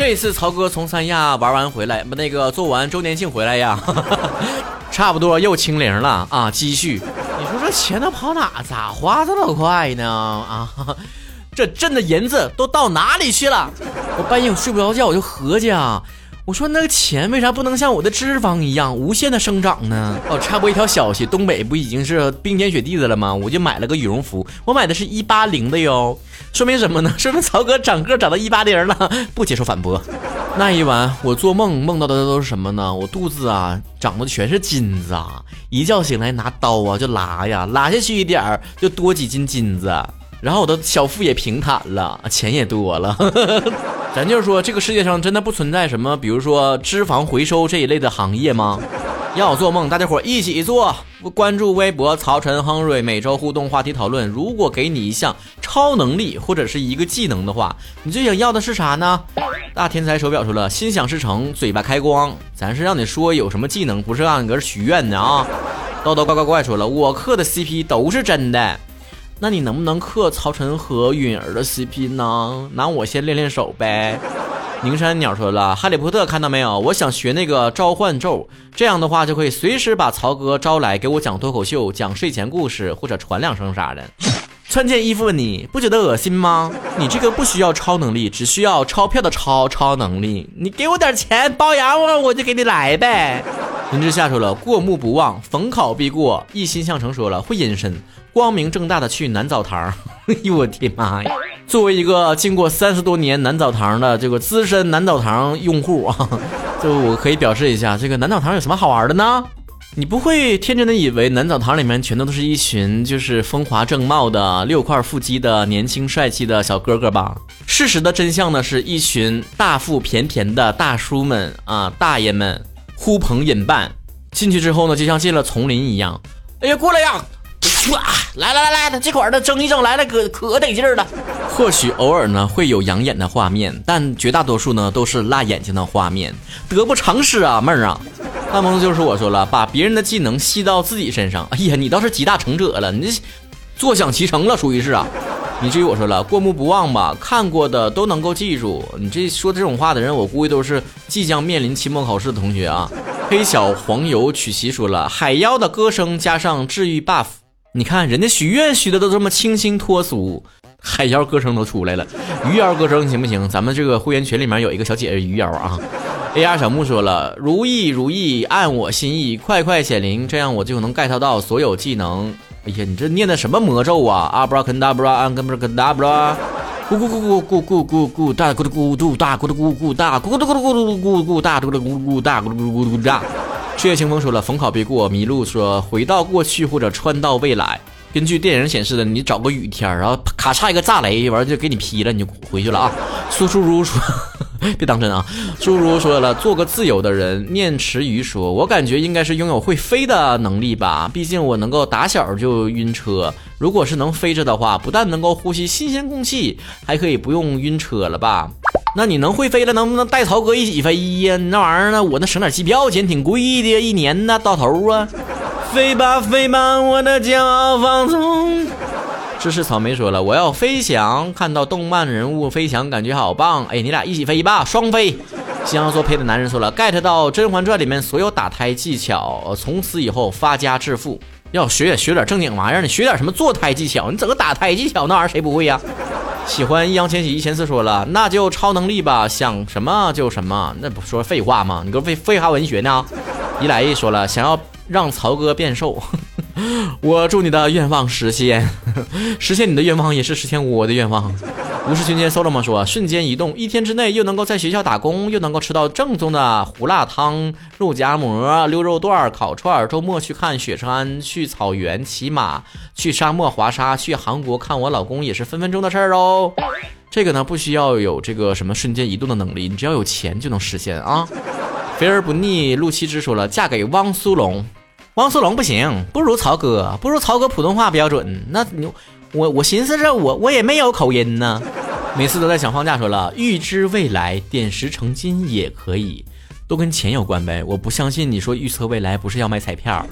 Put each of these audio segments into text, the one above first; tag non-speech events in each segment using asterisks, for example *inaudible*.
这次曹哥从三亚玩完回来，那个做完周年庆回来呀，*laughs* 差不多又清零了啊！积蓄，你说这钱都跑哪？咋花这么快呢？啊，*laughs* 这挣的银子都到哪里去了？我半夜睡不着觉，我就合计啊。我说那个钱为啥不能像我的脂肪一样无限的生长呢？哦，插播一条消息，东北不已经是冰天雪地的了吗？我就买了个羽绒服，我买的是一八零的哟，说明什么呢？说明曹哥长个长到一八零了，不接受反驳。那一晚我做梦梦到的都是什么呢？我肚子啊长的全是金子啊，一觉醒来拿刀啊就拉呀，拉下去一点儿就多几斤金子。然后我的小腹也平坦了，钱也多了。*laughs* 咱就是说，这个世界上真的不存在什么，比如说脂肪回收这一类的行业吗？要做梦，大家伙一起做。关注微博曹晨亨瑞，每周互动话题讨论。如果给你一项超能力或者是一个技能的话，你最想要的是啥呢？大天才手表说了，心想事成，嘴巴开光。咱是让你说有什么技能，不是让你搁这许愿的啊。叨叨怪怪怪说了，我磕的 CP 都是真的。那你能不能克曹晨和允儿的 CP 呢？拿我先练练手呗。宁山鸟说了，哈利波特看到没有？我想学那个召唤咒，这样的话就可以随时把曹哥招来给我讲脱口秀、讲睡前故事或者传两声啥的。穿件衣服你不觉得恶心吗？你这个不需要超能力，只需要钞票的超超能力。你给我点钱包养我，我就给你来呗。林之夏说了，过目不忘，逢考必过。一心向成说了，会隐身。光明正大的去南澡堂，*laughs* 哎呦我的妈呀！作为一个经过三十多年南澡堂的这个资深南澡堂用户啊，*laughs* 就我可以表示一下，这个南澡堂有什么好玩的呢？你不会天真的以为南澡堂里面全都都是一群就是风华正茂的六块腹肌的年轻帅气的小哥哥吧？事实的真相呢，是一群大腹便便的大叔们啊，大爷们呼朋引伴进去之后呢，就像进了丛林一样。哎呀，过来呀！哇，来来来来，这块儿的蒸一蒸，来了可可得劲儿了。或许偶尔呢会有养眼的画面，但绝大多数呢都是辣眼睛的画面，得不偿失啊，妹儿啊。大萌子就是我说了，把别人的技能吸到自己身上。哎呀，你倒是集大成者了，你这坐享其成了，属于是啊。你至于我说了，过目不忘吧，看过的都能够记住。你这说这种话的人，我估计都是即将面临期末考试的同学啊。黑小黄油曲奇说了，海妖的歌声加上治愈 buff。你看人家许愿许的都这么清新脱俗，海妖歌声都出来了，鱼妖歌声行不行？咱们这个会员群里面有一个小姐姐鱼妖啊。AR 小木说了，如意如意，按我心意，快快显灵，这样我就能 get 到所有技能。哎呀，你这念的什么魔咒啊？阿布拉肯达布拉，安根布拉肯达布拉，咕咕咕咕咕咕咕咕大咕嘟咕嘟大咕嘟咕咕大咕嘟咕嘟咕嘟咕咕大咕嘟咕咕大咕嘟咕咕咕大。赤月清风说了，逢考必过。麋鹿说，回到过去或者穿到未来。根据电影显示的，你找个雨天，然后咔嚓一个炸雷，完了就给你劈了，你就回去了啊。苏苏如说，*laughs* 别当真啊。诸如说了，做个自由的人。念池鱼说，我感觉应该是拥有会飞的能力吧，毕竟我能够打小就晕车。如果是能飞着的话，不但能够呼吸新鲜空气，还可以不用晕车了吧？那你能会飞了，能不能带曹哥一起飞呀？那玩意儿呢？我那省点机票钱，挺贵的，一年呢到头啊！*laughs* 飞吧飞吧，我的骄傲放纵。芝士草莓说了，我要飞翔，看到动漫人物飞翔，感觉好棒。哎，你俩一起飞吧，双飞。西洋说配的男人说了，get 到《甄嬛传》里面所有打胎技巧，从此以后发家致富。要学也学点正经玩意儿，你学点什么做胎技巧？你整个打胎技巧，那玩意儿谁不会呀？喜欢易烊千玺一千四说了，那就超能力吧，想什么就什么，那不说废话吗？你给我废废话文学呢？一来一说了，想要让曹哥变瘦，*laughs* 我祝你的愿望实现，*laughs* 实现你的愿望也是实现我的愿望。无视群间 solo 说，瞬间移动，一天之内又能够在学校打工，又能够吃到正宗的胡辣汤、肉夹馍、溜肉段、烤串。周末去看雪山，去草原骑马，去沙漠滑沙，去韩国看我老公也是分分钟的事儿哦。这个呢，不需要有这个什么瞬间移动的能力，你只要有钱就能实现啊。肥而不腻，陆七之说了，嫁给汪苏泷，汪苏泷不行，不如曹哥，不如曹哥普通话标准。那你。我我寻思着我我也没有口音呢，每次都在想放假。说了预知未来，点石成金也可以，都跟钱有关呗。我不相信你说预测未来不是要买彩票。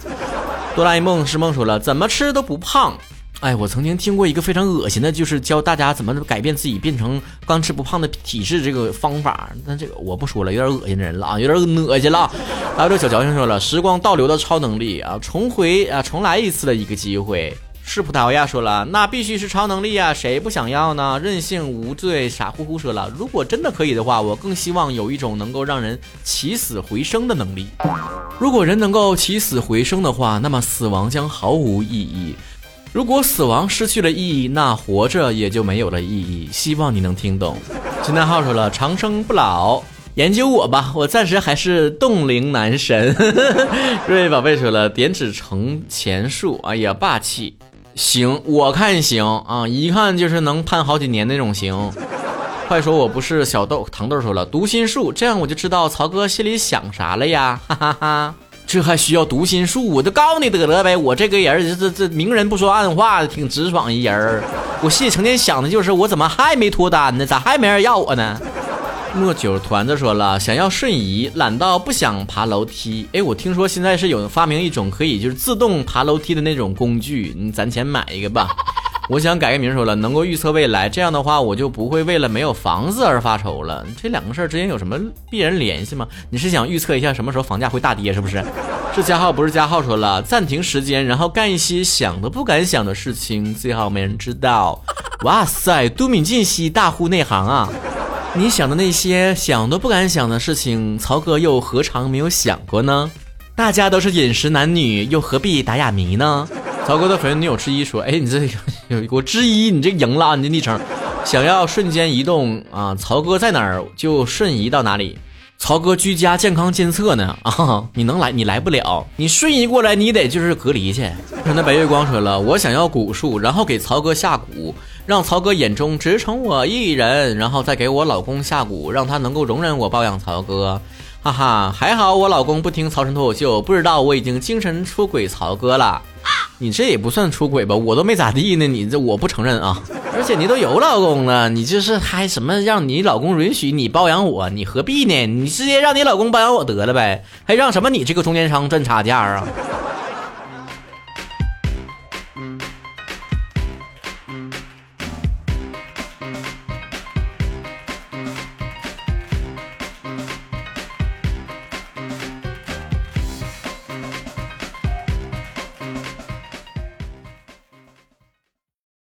哆啦 A 梦是梦说了，怎么吃都不胖，哎，我曾经听过一个非常恶心的，就是教大家怎么改变自己变成刚吃不胖的体质这个方法。但这个我不说了，有点恶心人了啊，有点恶心了。还有这小矫情说了，时光倒流的超能力啊，重回啊，重来一次的一个机会。是葡萄牙说了，那必须是超能力啊，谁不想要呢？任性无罪，傻乎乎说了，如果真的可以的话，我更希望有一种能够让人起死回生的能力。如果人能够起死回生的话，那么死亡将毫无意义。如果死亡失去了意义，那活着也就没有了意义。希望你能听懂。金大号说了，长生不老，研究我吧，我暂时还是冻龄男神。瑞 *laughs* 瑞宝贝说了，点指成钱术，哎呀，霸气。行，我看行啊，一看就是能判好几年那种行。快说我不是小豆，糖豆说了读心术，这样我就知道曹哥心里想啥了呀，哈哈哈。这还需要读心术？我就告诉你得了呗，我这个人这这这明人不说暗话，挺直爽一人儿。我心里成天想的就是我怎么还没脱单呢？咋还没人要我呢？莫九团子说了，想要瞬移，懒到不想爬楼梯。哎，我听说现在是有发明一种可以就是自动爬楼梯的那种工具，你攒钱买一个吧。我想改个名说了，能够预测未来，这样的话我就不会为了没有房子而发愁了。这两个事儿之间有什么必然联系吗？你是想预测一下什么时候房价会大跌是不是？*laughs* 是加号不是加号说了，暂停时间，然后干一些想都不敢想的事情，最好没人知道。*laughs* 哇塞，都敏俊熙大呼内行啊！你想的那些想都不敢想的事情，曹哥又何尝没有想过呢？大家都是饮食男女，又何必打哑谜呢？曹哥的粉丝女友之一说：“哎，你这有我之一，你这赢了，你这昵称，想要瞬间移动啊？曹哥在哪儿就瞬移到哪里。曹哥居家健康监测呢啊？你能来？你来不了，你瞬移过来，你得就是隔离去。”那白月光说了：“我想要蛊术，然后给曹哥下蛊。”让曹哥眼中只宠我一人，然后再给我老公下蛊，让他能够容忍我包养曹哥。哈哈，还好我老公不听曹晨脱口秀，不知道我已经精神出轨曹哥了。你这也不算出轨吧？我都没咋地呢，你这我不承认啊。而且你都有老公了，你这是还什么让你老公允许你包养我？你何必呢？你直接让你老公包养我得了呗，还让什么你这个中间商赚差价啊？